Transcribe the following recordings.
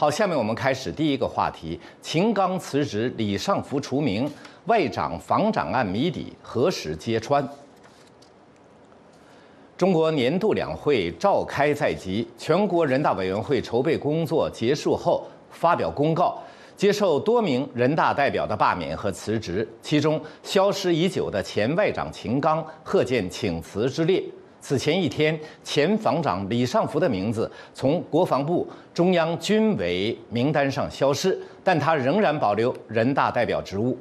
好，下面我们开始第一个话题：秦刚辞职，李尚福除名，外长房长案谜底何时揭穿？中国年度两会召开在即，全国人大委员会筹备工作结束后发表公告，接受多名人大代表的罢免和辞职，其中消失已久的前外长秦刚贺见请辞之列。此前一天，前防长李尚福的名字从国防部中央军委名单上消失，但他仍然保留人大代表职务。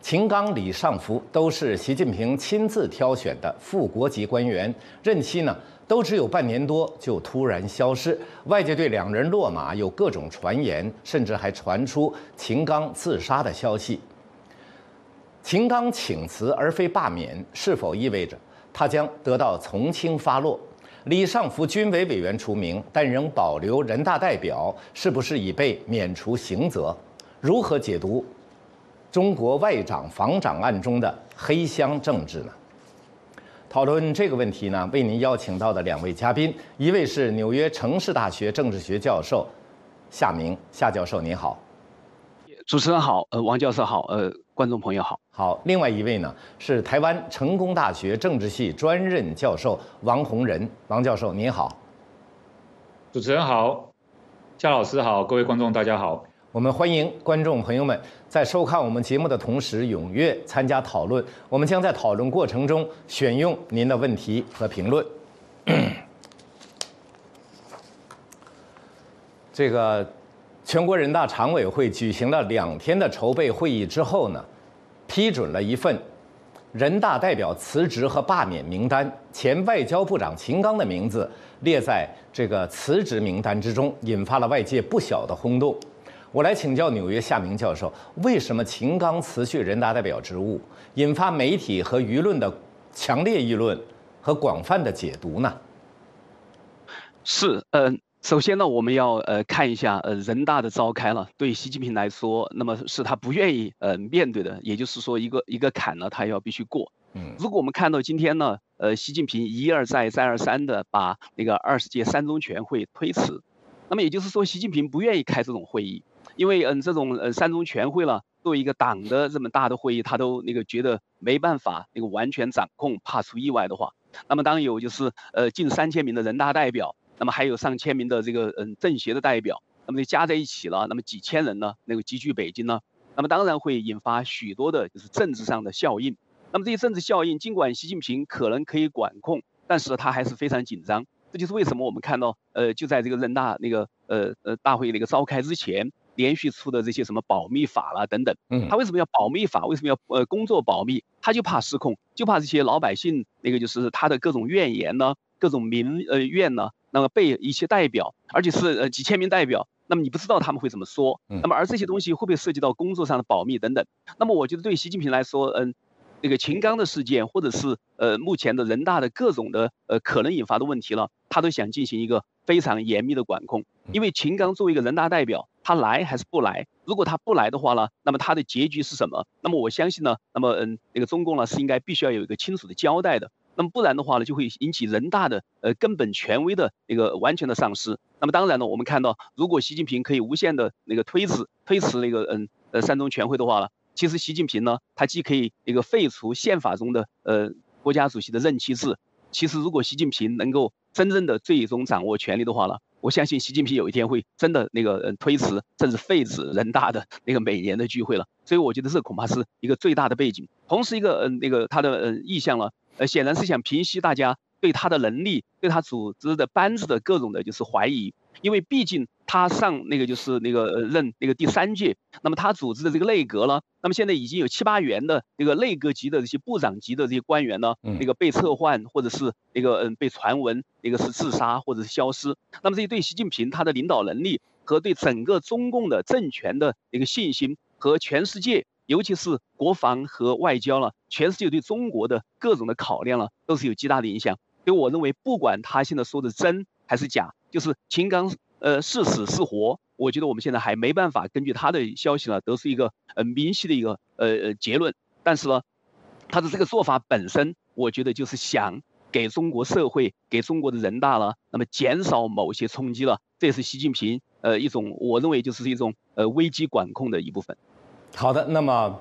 秦刚、李尚福都是习近平亲自挑选的副国级官员，任期呢都只有半年多就突然消失，外界对两人落马有各种传言，甚至还传出秦刚自杀的消息。秦刚请辞而非罢免，是否意味着？他将得到从轻发落，李尚福军委委员除名，但仍保留人大代表，是不是已被免除刑责？如何解读中国外长房长案中的黑箱政治呢？讨论这个问题呢，为您邀请到的两位嘉宾，一位是纽约城市大学政治学教授夏明，夏教授您好。主持人好，呃，王教授好，呃，观众朋友好。好，另外一位呢是台湾成功大学政治系专任教授王洪仁，王教授您好。主持人好，夏老师好，各位观众大家好。我们欢迎观众朋友们在收看我们节目的同时踊跃参加讨论，我们将在讨论过程中选用您的问题和评论。这个。全国人大常委会举行了两天的筹备会议之后呢，批准了一份人大代表辞职和罢免名单，前外交部长秦刚的名字列在这个辞职名单之中，引发了外界不小的轰动。我来请教纽约夏明教授，为什么秦刚辞去人大代表职务，引发媒体和舆论的强烈议论和广泛的解读呢？是，嗯。首先呢，我们要呃看一下呃人大的召开了，对习近平来说，那么是他不愿意呃面对的，也就是说一个一个坎呢，他要必须过。嗯，如果我们看到今天呢，呃习近平一而再再而三的把那个二十届三中全会推迟，那么也就是说习近平不愿意开这种会议，因为嗯这种呃三中全会了，作为一个党的这么大的会议，他都那个觉得没办法那个完全掌控，怕出意外的话，那么当有就是呃近三千名的人大代表。那么还有上千名的这个嗯政协的代表，那么加在一起了，那么几千人呢？那个集聚北京呢？那么当然会引发许多的就是政治上的效应。那么这些政治效应，尽管习近平可能可以管控，但是他还是非常紧张。这就是为什么我们看到，呃，就在这个人大那个呃呃大会那个召开之前，连续出的这些什么保密法啦等等。嗯。他为什么要保密法？为什么要呃工作保密？他就怕失控，就怕这些老百姓那个就是他的各种怨言呢，各种民呃怨呢。那么被一些代表，而且是呃几千名代表，那么你不知道他们会怎么说，那么而这些东西会不会涉及到工作上的保密等等？那么我觉得对习近平来说，嗯，那个秦刚的事件，或者是呃目前的人大的各种的呃可能引发的问题了，他都想进行一个非常严密的管控。因为秦刚作为一个人大代表，他来还是不来？如果他不来的话呢，那么他的结局是什么？那么我相信呢，那么嗯那个中共呢是应该必须要有一个清楚的交代的。那么不然的话呢，就会引起人大的呃根本权威的一个完全的丧失。那么当然呢，我们看到，如果习近平可以无限的那个推迟推迟那个嗯呃三中全会的话呢，其实习近平呢，他既可以一个废除宪法中的呃国家主席的任期制。其实如果习近平能够真正的最终掌握权力的话呢，我相信习近平有一天会真的那个嗯推迟甚至废止人大的那个每年的聚会了。所以我觉得这恐怕是一个最大的背景。同时一个嗯那个他的嗯意向呢。呃，显然是想平息大家对他的能力、对他组织的班子的各种的，就是怀疑。因为毕竟他上那个就是那个任那个第三届，那么他组织的这个内阁呢，那么现在已经有七八员的这个内阁级的这些部长级的这些官员呢，那个被撤换或者是那个嗯被传闻那个是自杀或者是消失。那么这些对习近平他的领导能力和对整个中共的政权的一个信心和全世界。尤其是国防和外交了，全世界对中国的各种的考量了，都是有极大的影响。所以我认为，不管他现在说的真还是假，就是秦刚呃是死是活，我觉得我们现在还没办法根据他的消息呢得出一个呃明晰的一个呃呃结论。但是呢，他的这个做法本身，我觉得就是想给中国社会、给中国的人大了，那么减少某些冲击了。这也是习近平。呃一种，我认为就是一种呃危机管控的一部分。好的，那么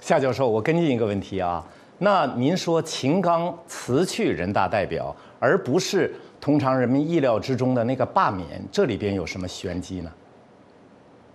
夏教授，我跟进一个问题啊，那您说秦刚辞去人大代表，而不是通常人们意料之中的那个罢免，这里边有什么玄机呢？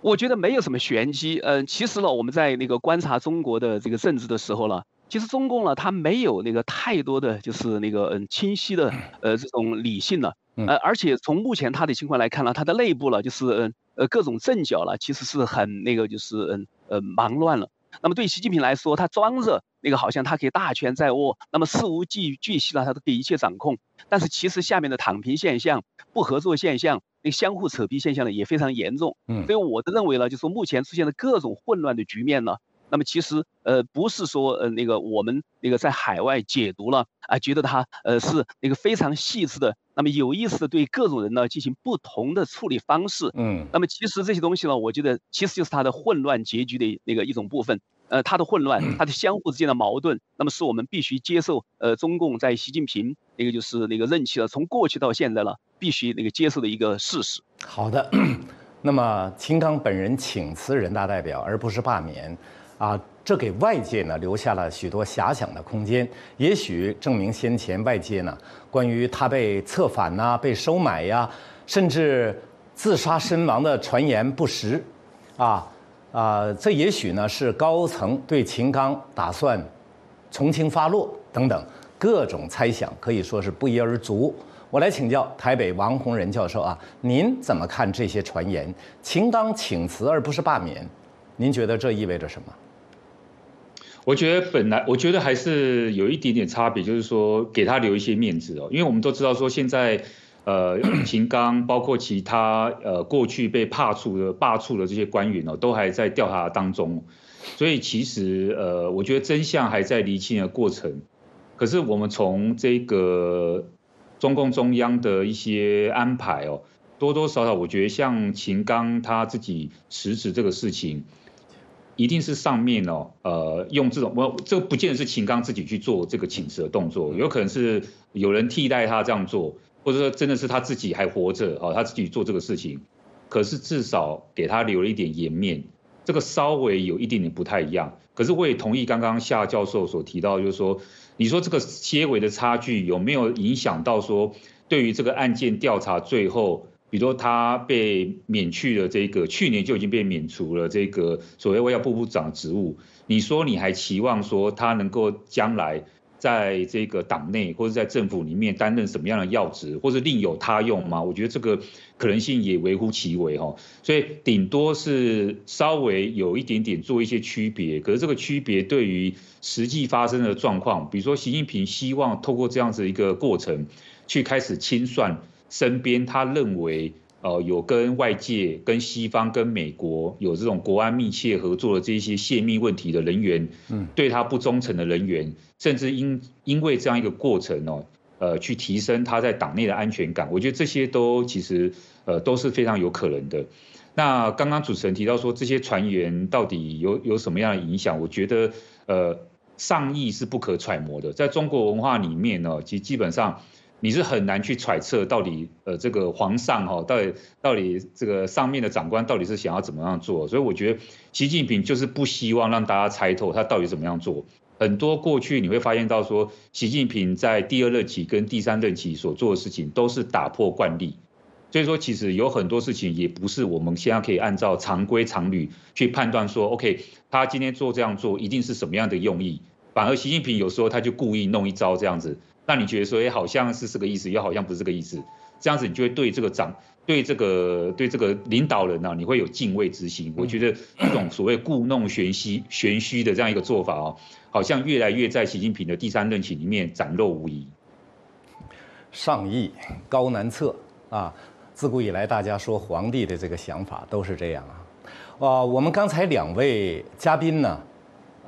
我觉得没有什么玄机。嗯，其实呢，我们在那个观察中国的这个政治的时候呢，其实中共呢，它没有那个太多的就是那个嗯清晰的呃这种理性了。呃，而且从目前它的情况来看呢，它的内部呢，就是嗯呃各种阵脚了，其实是很那个就是嗯呃忙乱了。那么对习近平来说，他装着那个好像他可以大权在握，那么事无巨巨细了，他都可以一切掌控。但是其实下面的躺平现象、不合作现象、那相互扯皮现象呢，也非常严重。嗯，所以我的认为呢，就是说目前出现的各种混乱的局面呢。那么其实呃不是说呃那个我们那个在海外解读了啊，觉得它呃是那个非常细致的，那么有意思的对各种人呢进行不同的处理方式。嗯，那么其实这些东西呢，我觉得其实就是它的混乱结局的那个一种部分。呃，它的混乱，它的相互之间的矛盾，那么是我们必须接受。呃，中共在习近平那个就是那个任期了，从过去到现在了，必须那个接受的一个事实。好的，那么秦刚本人请辞人大代表，而不是罢免。啊，这给外界呢留下了许多遐想的空间。也许证明先前外界呢关于他被策反呐、被收买呀，甚至自杀身亡的传言不实。啊啊，这也许呢是高层对秦刚打算从轻发落等等各种猜想，可以说是不一而足。我来请教台北王洪仁教授啊，您怎么看这些传言？秦刚请辞而不是罢免，您觉得这意味着什么？我觉得本来我觉得还是有一点点差别，就是说给他留一些面子哦，因为我们都知道说现在，呃，秦刚包括其他呃过去被罢黜的罢黜的这些官员哦，都还在调查当中，所以其实呃，我觉得真相还在厘清的过程。可是我们从这个中共中央的一些安排哦，多多少少我觉得像秦刚他自己辞职这个事情。一定是上面哦，呃，用这种我这个不见得是秦刚自己去做这个请辞的动作，有可能是有人替代他这样做，或者说真的是他自己还活着哦，他自己做这个事情，可是至少给他留了一点颜面，这个稍微有一点点不太一样。可是我也同意刚刚夏教授所提到，就是说，你说这个些微的差距有没有影响到说，对于这个案件调查最后？比如说他被免去了这个，去年就已经被免除了这个所谓外交部部长职务。你说你还期望说他能够将来在这个党内或者在政府里面担任什么样的要职，或者另有他用吗？我觉得这个可能性也微乎其微哈。所以顶多是稍微有一点点做一些区别，可是这个区别对于实际发生的状况，比如说习近平希望透过这样子一个过程去开始清算。身边他认为，呃，有跟外界、跟西方、跟美国有这种国安密切合作的这些泄密问题的人员，嗯，对他不忠诚的人员，甚至因因为这样一个过程哦，呃，去提升他在党内的安全感，我觉得这些都其实呃都是非常有可能的。那刚刚主持人提到说这些船员到底有有什么样的影响？我觉得呃上意是不可揣摩的，在中国文化里面呢，其实基本上。你是很难去揣测到底，呃，这个皇上哈，到底到底这个上面的长官到底是想要怎么样做？所以我觉得习近平就是不希望让大家猜透他到底怎么样做。很多过去你会发现到说，习近平在第二任期跟第三任期所做的事情都是打破惯例，所以说其实有很多事情也不是我们现在可以按照常规常理去判断说，OK，他今天做这样做一定是什么样的用意。反而习近平有时候他就故意弄一招这样子。那你觉得说，哎，好像是这个意思，又好像不是这个意思，这样子你就会对这个长，对这个对这个领导人呢，你会有敬畏之心。我觉得这种所谓故弄玄虚、玄虚的这样一个做法哦，好像越来越在习近平的第三任期里面展露无遗。上意高难测啊！自古以来，大家说皇帝的这个想法都是这样啊。啊，我们刚才两位嘉宾呢？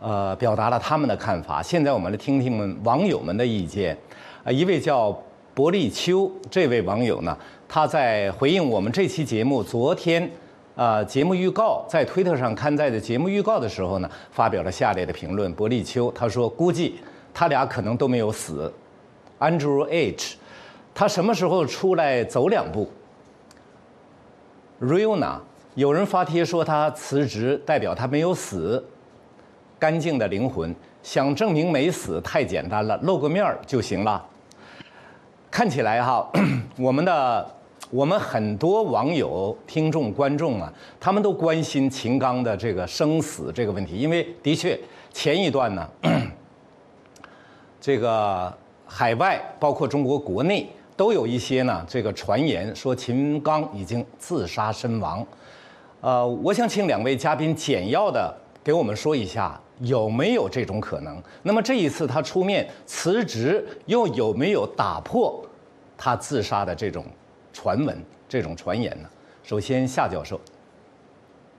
呃，表达了他们的看法。现在我们来听听网友们的意见。啊，一位叫伯利秋这位网友呢，他在回应我们这期节目昨天，呃，节目预告在推特上刊载的节目预告的时候呢，发表了下列的评论。伯利秋他说，估计他俩可能都没有死。Andrew H，他什么时候出来走两步？？Riona，，有人发帖说他辞职代表他没有死，干净的灵魂，想证明没死太简单了，露个面儿就行了。看起来哈，我们的我们很多网友、听众、观众啊，他们都关心秦刚的这个生死这个问题，因为的确前一段呢，这个海外包括中国国内都有一些呢这个传言说秦刚已经自杀身亡。呃，我想请两位嘉宾简要的给我们说一下有没有这种可能。那么这一次他出面辞职，又有没有打破他自杀的这种传闻、这种传言呢？首先，夏教授。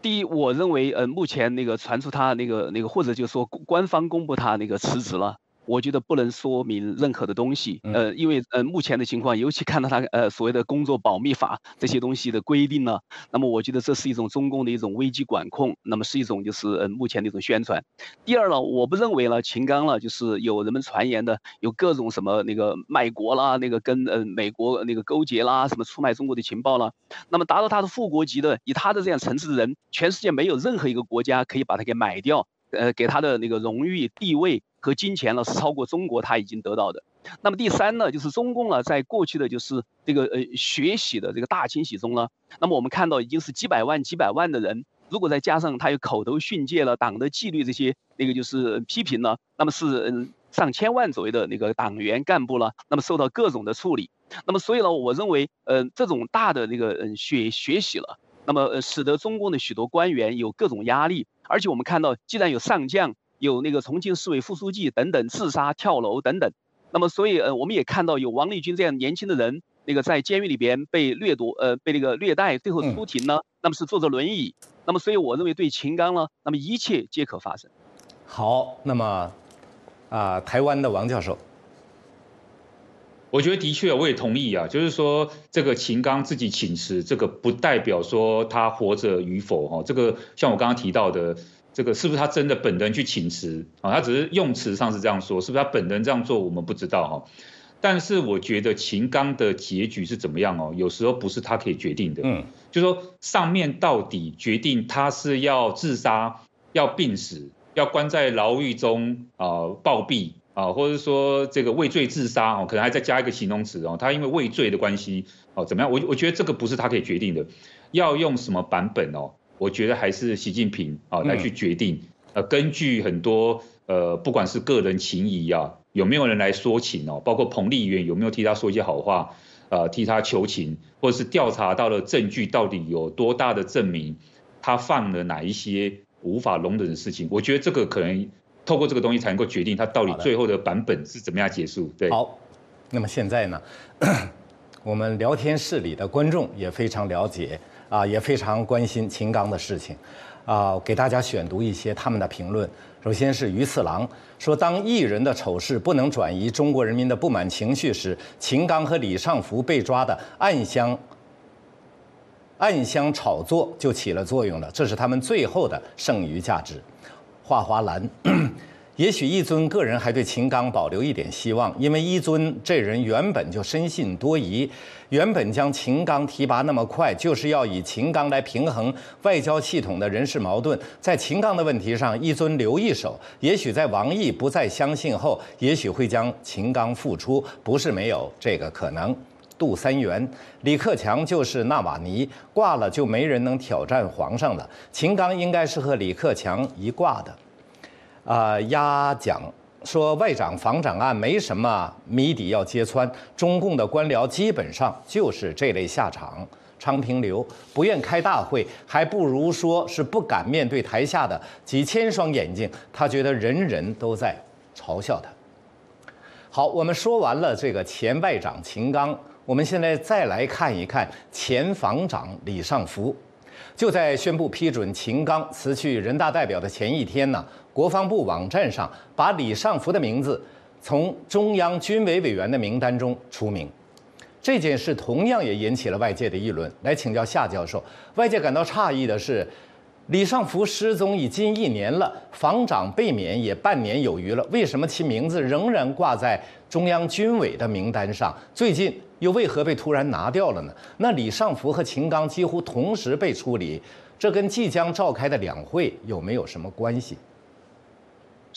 第一，我认为，呃，目前那个传出他那个那个，或者就说官方公布他那个辞职了。我觉得不能说明任何的东西，呃，因为呃目前的情况，尤其看到他呃所谓的工作保密法这些东西的规定呢，那么我觉得这是一种中共的一种危机管控，那么是一种就是呃目前的一种宣传。第二呢，我不认为呢秦刚呢就是有人们传言的有各种什么那个卖国啦，那个跟呃美国那个勾结啦，什么出卖中国的情报啦，那么达到他的副国级的，以他的这样层次的人，全世界没有任何一个国家可以把他给买掉，呃，给他的那个荣誉地位。和金钱呢是超过中国他已经得到的。那么第三呢，就是中共呢在过去的就是这个呃学习的这个大清洗中呢，那么我们看到已经是几百万几百万的人，如果再加上他有口头训诫了党的纪律这些那个就是批评呢，那么是嗯上千万左右的那个党员干部了，那么受到各种的处理。那么所以呢，我认为呃这种大的那个嗯学学习了，那么呃使得中共的许多官员有各种压力，而且我们看到既然有上将。有那个重庆市委副书记等等自杀跳楼等等，那么所以呃我们也看到有王立军这样年轻的人，那个在监狱里边被掠夺呃被那个虐待，最后出庭呢，那么是坐着轮椅，那么所以我认为对秦刚呢，那么一切皆可发生。好，那么啊台湾的王教授，我觉得的确我也同意啊，就是说这个秦刚自己请辞，这个不代表说他活着与否哈，这个像我刚刚提到的。这个是不是他真的本人去请辞啊？他只是用词上是这样说，是不是他本人这样做我们不知道哈。但是我觉得秦刚的结局是怎么样哦？有时候不是他可以决定的。嗯，就说上面到底决定他是要自杀、要病死、要关在牢狱中啊暴毙啊，或者说这个畏罪自杀哦，可能还再加一个形容词哦，他因为畏罪的关系哦怎么样？我我觉得这个不是他可以决定的，要用什么版本哦？我觉得还是习近平啊来去决定，呃，根据很多呃，不管是个人情谊啊，有没有人来说情哦，包括彭丽媛有没有替他说一些好话，呃，替他求情，或者是调查到了证据到底有多大的证明，他犯了哪一些无法容忍的事情？我觉得这个可能透过这个东西才能够决定他到底最后的版本是怎么样结束。对，好，那么现在呢，我们聊天室里的观众也非常了解。啊，也非常关心秦刚的事情，啊，给大家选读一些他们的评论。首先是于次郎说，当艺人的丑事不能转移中国人民的不满情绪时，秦刚和李尚福被抓的暗箱暗箱炒作就起了作用了，这是他们最后的剩余价值。华华兰。也许一尊个人还对秦刚保留一点希望，因为一尊这人原本就深信多疑，原本将秦刚提拔那么快，就是要以秦刚来平衡外交系统的人事矛盾。在秦刚的问题上，一尊留一手。也许在王毅不再相信后，也许会将秦刚复出，不是没有这个可能。杜三元，李克强就是纳瓦尼，挂了就没人能挑战皇上了。秦刚应该是和李克强一挂的。啊，压讲说外长防长案没什么谜底要揭穿，中共的官僚基本上就是这类下场。昌平流不愿开大会，还不如说是不敢面对台下的几千双眼睛，他觉得人人都在嘲笑他。好，我们说完了这个前外长秦刚，我们现在再来看一看前防长李尚福。就在宣布批准秦刚辞去人大代表的前一天呢，国防部网站上把李尚福的名字从中央军委委员的名单中除名。这件事同样也引起了外界的议论。来请教夏教授，外界感到诧异的是，李尚福失踪已近一年了，防长被免也半年有余了，为什么其名字仍然挂在中央军委的名单上？最近又为何被突然拿掉了呢？那李尚福和秦刚几乎同时被处理，这跟即将召开的两会有没有什么关系？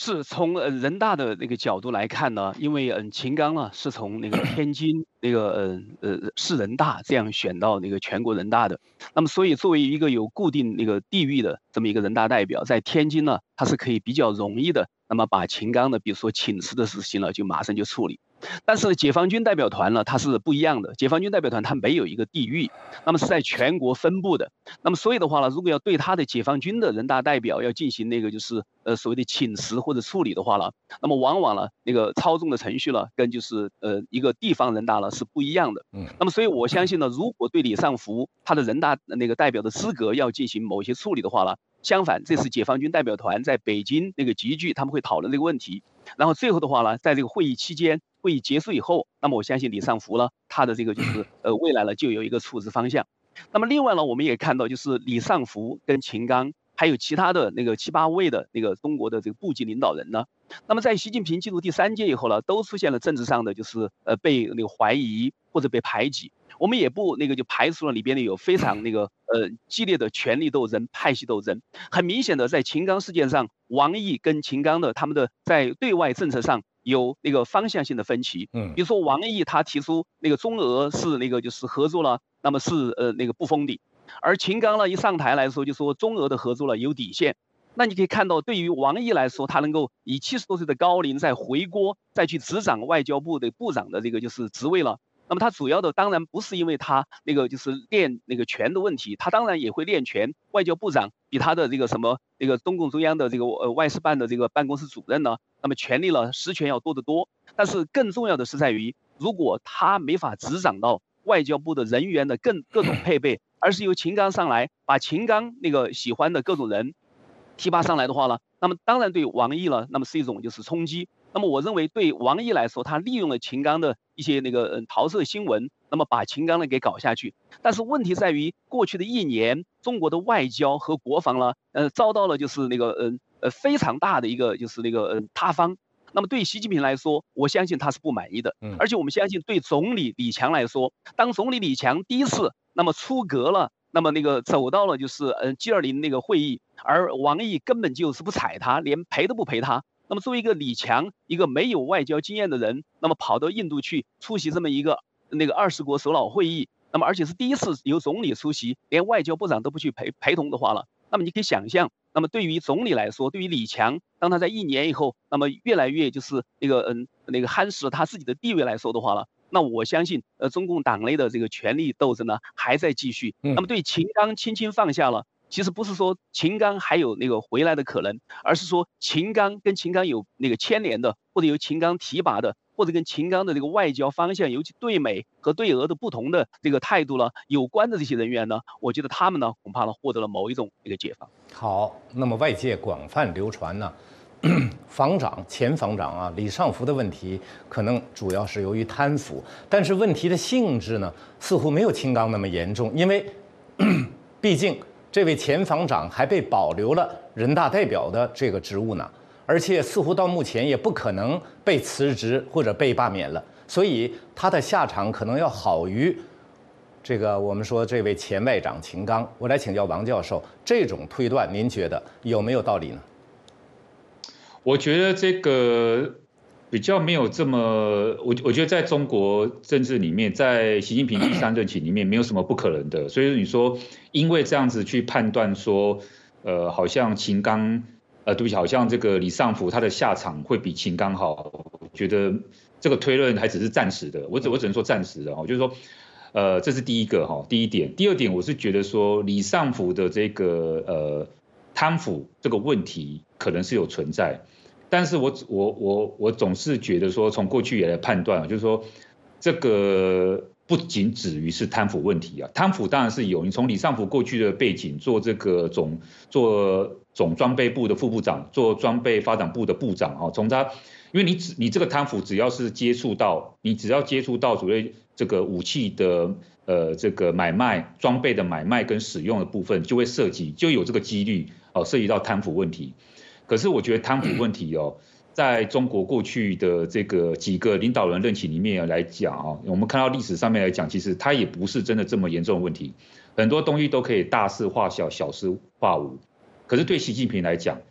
是从呃人大的那个角度来看呢，因为嗯秦刚呢是从那个 天津那个呃呃市人大这样选到那个全国人大的，那么所以作为一个有固定那个地域的这么一个人大代表，在天津呢，他是可以比较容易的，那么把秦刚的比如说请辞的事情呢，就马上就处理。但是解放军代表团呢，它是不一样的。解放军代表团它没有一个地域，那么是在全国分布的。那么所以的话呢，如果要对他的解放军的人大代表要进行那个就是呃所谓的请辞或者处理的话呢，那么往往呢那个操纵的程序呢，跟就是呃一个地方人大呢是不一样的。嗯。那么所以我相信呢，如果对李尚福他的人大那个代表的资格要进行某些处理的话呢，相反，这次解放军代表团在北京那个集聚，他们会讨论这个问题。然后最后的话呢，在这个会议期间。会议结束以后，那么我相信李尚福呢，他的这个就是呃未来呢就有一个处置方向。那么另外呢，我们也看到就是李尚福跟秦刚还有其他的那个七八位的那个中国的这个部级领导人呢，那么在习近平进入第三届以后呢，都出现了政治上的就是呃被那个怀疑或者被排挤。我们也不那个就排除了里边的有非常那个呃激烈的权力斗争、派系斗争。很明显的，在秦刚事件上，王毅跟秦刚的他们的在对外政策上。有那个方向性的分歧，嗯，比如说王毅他提出那个中俄是那个就是合作了，那么是呃那个不封顶，而秦刚呢一上台来说就说中俄的合作了有底线，那你可以看到对于王毅来说，他能够以七十多岁的高龄再回国再去执掌外交部的部长的这个就是职位了。那么他主要的当然不是因为他那个就是练那个拳的问题，他当然也会练拳。外交部长比他的这个什么那个中共中央的这个呃外事办的这个办公室主任呢，那么权力呢实权要多得多。但是更重要的是在于，如果他没法执掌到外交部的人员的更各种 配备，而是由秦刚上来把秦刚那个喜欢的各种人提拔上来的话呢，那么当然对王毅呢，那么是一种就是冲击。那么我认为，对王毅来说，他利用了秦刚的一些那个嗯桃色新闻，那么把秦刚呢给搞下去。但是问题在于，过去的一年，中国的外交和国防呢，呃，遭到了就是那个嗯呃非常大的一个就是那个嗯塌方。那么对习近平来说，我相信他是不满意的。嗯。而且我们相信，对总理李强来说，当总理李强第一次那么出阁了，那么那个走到了就是嗯 G 二零那个会议，而王毅根本就是不睬他，连陪都不陪他。那么作为一个李强，一个没有外交经验的人，那么跑到印度去出席这么一个那个二十国首脑会议，那么而且是第一次由总理出席，连外交部长都不去陪陪同的话了，那么你可以想象，那么对于总理来说，对于李强，当他在一年以后，那么越来越就是那个嗯那个夯实他自己的地位来说的话了，那我相信，呃，中共党内的这个权力斗争呢还在继续，那么对秦刚轻轻放下了。其实不是说秦刚还有那个回来的可能，而是说秦刚跟秦刚有那个牵连的，或者由秦刚提拔的，或者跟秦刚的这个外交方向，尤其对美和对俄的不同的这个态度呢有关的这些人员呢，我觉得他们呢恐怕呢获得了某一种一个解放。好，那么外界广泛流传呢，防长前防长啊李尚福的问题，可能主要是由于贪腐，但是问题的性质呢似乎没有秦刚那么严重，因为毕竟。这位前防长还被保留了人大代表的这个职务呢，而且似乎到目前也不可能被辞职或者被罢免了，所以他的下场可能要好于这个我们说这位前外长秦刚。我来请教王教授，这种推断您觉得有没有道理呢？我觉得这个。比较没有这么，我我觉得在中国政治里面，在习近平第三任期里面，没有什么不可能的。所以你说，因为这样子去判断说，呃，好像秦刚，呃，对不起，好像这个李尚福他的下场会比秦刚好，觉得这个推论还只是暂时的。我只我只能说暂时的哈，就是说，呃，这是第一个哈，第一点。第二点，我是觉得说李尚福的这个呃贪腐这个问题可能是有存在。但是我我我我总是觉得说，从过去也来判断，就是说，这个不仅止于是贪腐问题啊，贪腐当然是有。你从李尚福过去的背景，做这个总做总装备部的副部长，做装备发展部的部长啊，从他，因为你只你这个贪腐，只要是接触到，你只要接触到所谓这个武器的呃这个买卖、装备的买卖跟使用的部分，就会涉及，就有这个几率哦，涉及到贪腐问题。可是我觉得贪腐问题哦，在中国过去的这个几个领导人任期里面来讲啊，我们看到历史上面来讲，其实它也不是真的这么严重的问题，很多东西都可以大事化小，小事化无。可是对习近平来讲，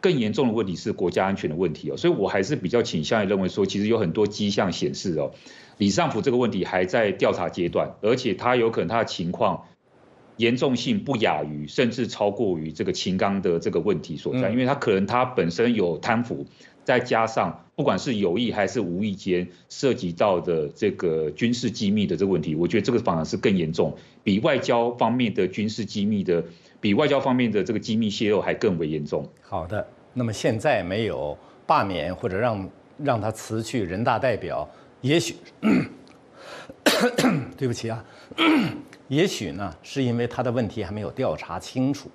更严重的问题是国家安全的问题哦，所以我还是比较倾向于认为说，其实有很多迹象显示哦，李尚福这个问题还在调查阶段，而且他有可能他的情况。严重性不亚于，甚至超过于这个秦刚的这个问题所在，因为他可能他本身有贪腐，再加上不管是有意还是无意间涉及到的这个军事机密的这个问题，我觉得这个反而是更严重，比外交方面的军事机密的，比外交方面的这个机密泄露还更为严重。好的，那么现在没有罢免或者让让他辞去人大代表，也许，对不起啊。也许呢，是因为他的问题还没有调查清楚。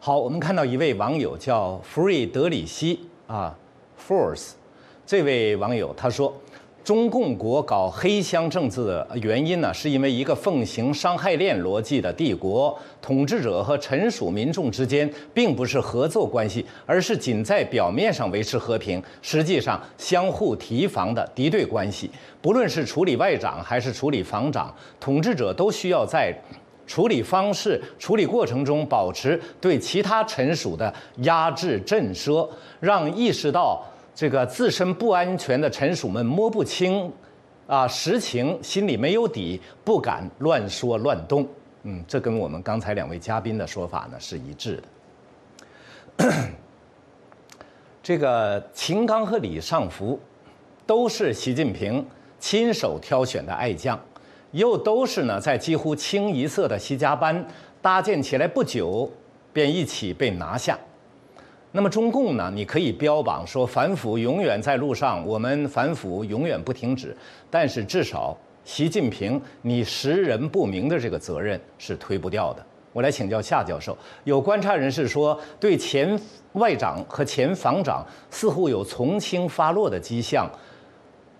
好，我们看到一位网友叫弗瑞德里希啊，Force，这位网友他说。中共国搞黑箱政治的原因呢，是因为一个奉行伤害链逻辑的帝国统治者和臣属民众之间并不是合作关系，而是仅在表面上维持和平，实际上相互提防的敌对关系。不论是处理外长还是处理防长，统治者都需要在处理方式、处理过程中保持对其他臣属的压制震慑，让意识到。这个自身不安全的臣属们摸不清，啊实情，心里没有底，不敢乱说乱动。嗯，这跟我们刚才两位嘉宾的说法呢是一致的。这个秦刚和李尚福，都是习近平亲手挑选的爱将，又都是呢在几乎清一色的习家班搭建起来不久，便一起被拿下。那么中共呢？你可以标榜说反腐永远在路上，我们反腐永远不停止。但是至少习近平你识人不明的这个责任是推不掉的。我来请教夏教授，有观察人士说，对前外长和前防长似乎有从轻发落的迹象，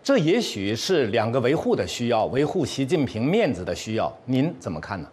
这也许是两个维护的需要，维护习近平面子的需要。您怎么看呢？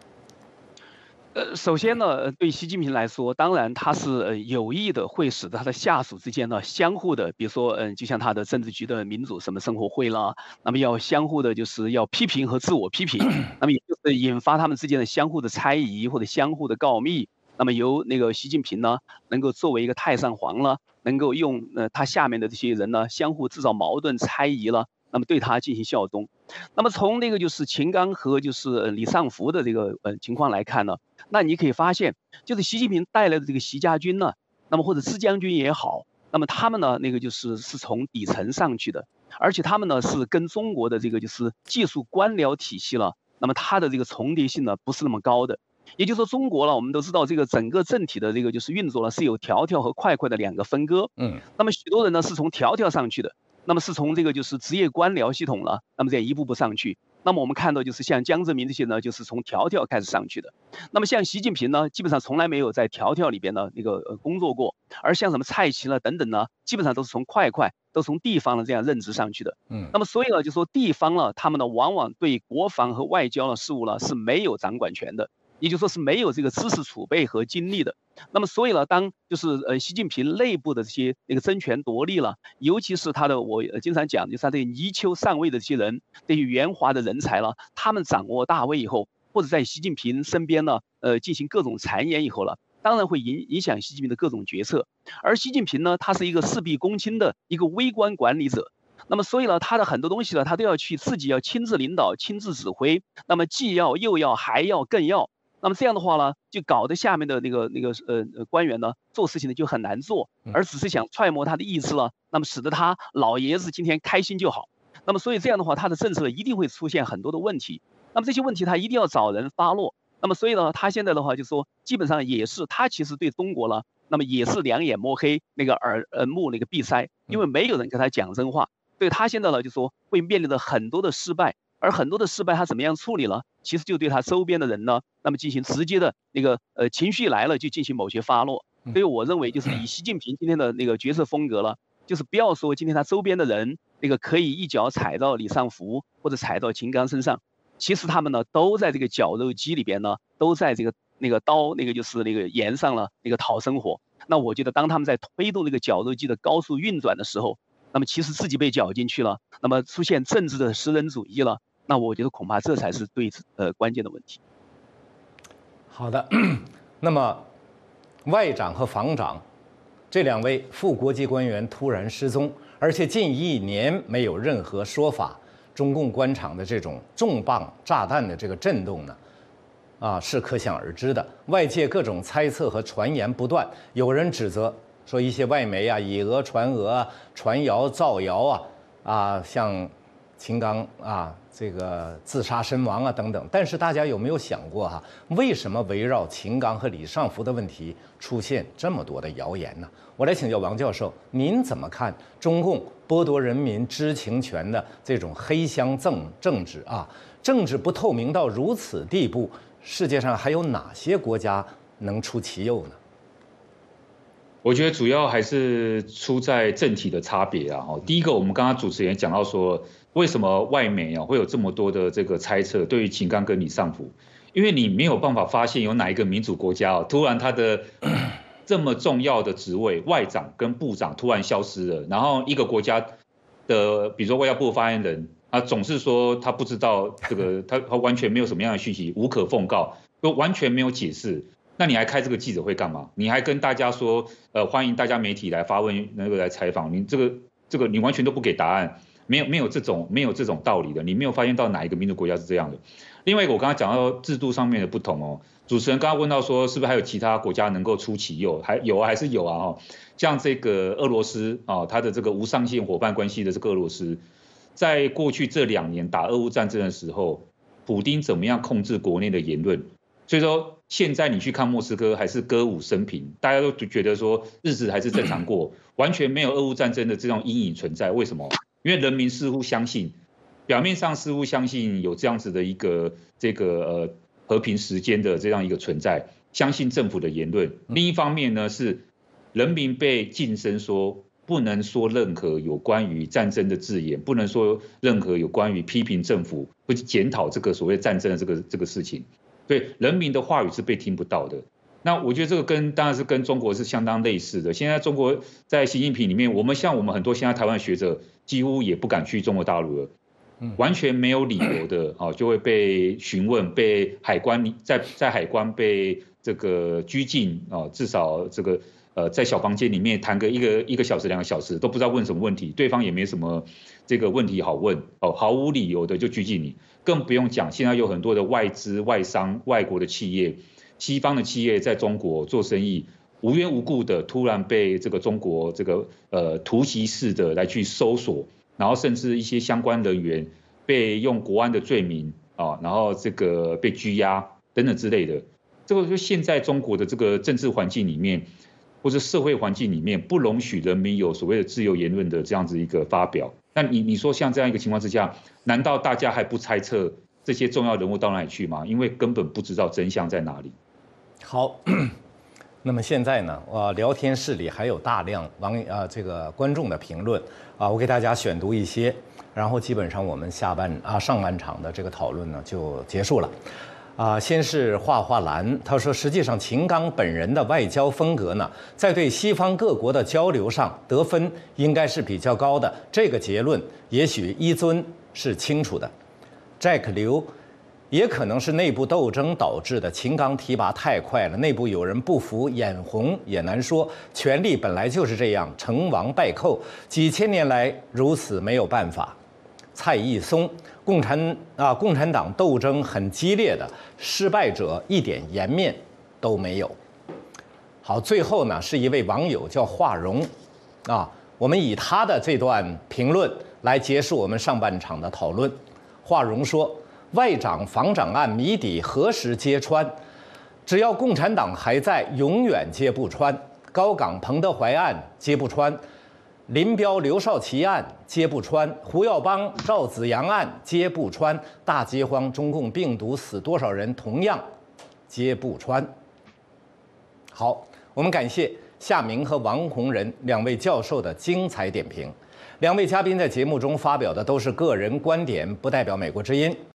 呃，首先呢，对习近平来说，当然他是呃有意的，会使得他的下属之间呢相互的，比如说，嗯，就像他的政治局的民主什么生活会啦，那么要相互的，就是要批评和自我批评，那么也就是引发他们之间的相互的猜疑或者相互的告密，那么由那个习近平呢，能够作为一个太上皇了，能够用呃他下面的这些人呢，相互制造矛盾、猜疑了。那么对他进行效忠，那么从那个就是秦刚和就是李尚福的这个呃情况来看呢，那你可以发现，就是习近平带来的这个习家军呢，那么或者支将军也好，那么他们呢那个就是是从底层上去的，而且他们呢是跟中国的这个就是技术官僚体系了，那么它的这个重叠性呢不是那么高的，也就是说中国呢，我们都知道这个整个政体的这个就是运作呢是有条条和块块的两个分割，嗯，那么许多人呢是从条条上去的。那么是从这个就是职业官僚系统了，那么这样一步步上去。那么我们看到就是像江泽民这些呢，就是从条条开始上去的。那么像习近平呢，基本上从来没有在条条里边呢那个呃工作过。而像什么蔡奇呢等等呢，基本上都是从块块，都从地方的这样任职上去的。嗯。那么所以呢，就说地方呢，他们呢往往对国防和外交的事务呢是没有掌管权的。也就说是没有这个知识储备和精力的，那么所以呢，当就是呃习近平内部的这些那个争权夺利了，尤其是他的我经常讲，就是他这个泥鳅上位的这些人，这些圆滑的人才了，他们掌握大位以后，或者在习近平身边呢，呃进行各种谗言以后了，当然会影影响习近平的各种决策。而习近平呢，他是一个事必躬亲的一个微观管理者，那么所以呢，他的很多东西呢，他都要去自己要亲自领导、亲自指挥，那么既要又要还要更要。那么这样的话呢，就搞得下面的那个那个呃呃官员呢，做事情呢就很难做，而只是想揣摩他的意思了，那么使得他老爷子今天开心就好。那么所以这样的话，他的政策一定会出现很多的问题。那么这些问题他一定要找人发落。那么所以呢，他现在的话就说，基本上也是他其实对中国呢，那么也是两眼摸黑，那个耳耳目那个闭塞，因为没有人跟他讲真话。对他现在呢就说会面临着很多的失败。而很多的失败，他怎么样处理了？其实就对他周边的人呢，那么进行直接的那个呃情绪来了就进行某些发落。所以我认为就是以习近平今天的那个角色风格了，就是不要说今天他周边的人那个可以一脚踩到李尚福或者踩到秦刚身上，其实他们呢都在这个绞肉机里边呢，都在这个那个刀，那个就是那个沿上了那个讨生活。那我觉得，当他们在推动这个绞肉机的高速运转的时候，那么其实自己被绞进去了，那么出现政治的私人主义了。那我觉得恐怕这才是对呃关键的问题。好的，那么外长和防长这两位副国际官员突然失踪，而且近一年没有任何说法。中共官场的这种重磅炸弹的这个震动呢，啊，是可想而知的。外界各种猜测和传言不断，有人指责说一些外媒啊以讹传讹、传谣造谣啊，啊，像秦刚啊这个自杀身亡啊等等。但是大家有没有想过哈，为什么围绕秦刚和李尚福的问题出现这么多的谣言呢？我来请教王教授，您怎么看中共剥夺人民知情权的这种黑箱政政治啊？政治不透明到如此地步，世界上还有哪些国家能出其右呢？我觉得主要还是出在政体的差别啊。哦，第一个，我们刚刚主持人讲到说，为什么外媒啊会有这么多的这个猜测？对于秦刚跟李尚福，因为你没有办法发现有哪一个民主国家哦，突然他的。这么重要的职位，外长跟部长突然消失了，然后一个国家的，比如说外交部发言人啊，总是说他不知道这个，他他完全没有什么样的讯息，无可奉告，都完全没有解释。那你还开这个记者会干嘛？你还跟大家说，呃，欢迎大家媒体来发问，那个来采访你，这个这个你完全都不给答案，没有没有这种没有这种道理的，你没有发现到哪一个民主国家是这样的。另外一个，我刚刚讲到制度上面的不同哦。主持人刚刚问到说，是不是还有其他国家能够出其右？还有，还是有啊？哈，像这个俄罗斯啊，它的这个无上限伙伴关系的这个俄罗斯，在过去这两年打俄乌战争的时候，普京怎么样控制国内的言论？所以说，现在你去看莫斯科还是歌舞升平，大家都觉得说日子还是正常过，完全没有俄乌战争的这种阴影存在。为什么？因为人民似乎相信，表面上似乎相信有这样子的一个这个呃。和平时间的这样一个存在，相信政府的言论。另一方面呢，是人民被晋升说不能说任何有关于战争的字眼，不能说任何有关于批评政府或者检讨这个所谓战争的这个这个事情。对人民的话语是被听不到的。那我觉得这个跟当然是跟中国是相当类似的。现在中国在习近平里面，我们像我们很多现在台湾学者几乎也不敢去中国大陆了。完全没有理由的啊，就会被询问，被海关在在海关被这个拘禁啊，至少这个呃在小房间里面谈个一个一个小时两个小时都不知道问什么问题，对方也没什么这个问题好问哦，毫无理由的就拘禁你，更不用讲现在有很多的外资外商外国的企业，西方的企业在中国做生意，无缘无故的突然被这个中国这个呃突袭式的来去搜索。然后甚至一些相关人员被用国安的罪名啊，然后这个被拘押等等之类的，这个就现在中国的这个政治环境里面，或者社会环境里面，不容许人民有所谓的自由言论的这样子一个发表。那你你说像这样一个情况之下，难道大家还不猜测这些重要人物到哪里去吗？因为根本不知道真相在哪里。好，那么现在呢，我聊天室里还有大量网啊这个观众的评论。啊，我给大家选读一些，然后基本上我们下半啊上半场的这个讨论呢就结束了。啊，先是画画兰，他说，实际上秦刚本人的外交风格呢，在对西方各国的交流上得分应该是比较高的。这个结论也许一尊是清楚的。Jack 刘。也可能是内部斗争导致的。秦刚提拔太快了，内部有人不服，眼红也难说。权力本来就是这样，成王败寇，几千年来如此，没有办法。蔡义松，共产啊，共产党斗争很激烈的，失败者一点颜面都没有。好，最后呢，是一位网友叫华荣，啊，我们以他的这段评论来结束我们上半场的讨论。华荣说。外长防长案谜底何时揭穿？只要共产党还在，永远揭不穿。高岗彭德怀案揭不穿，林彪刘少奇案揭不穿，胡耀邦赵紫阳案揭不穿，大饥荒中共病毒死多少人同样揭不穿。好，我们感谢夏明和王洪仁两位教授的精彩点评。两位嘉宾在节目中发表的都是个人观点，不代表美国之音。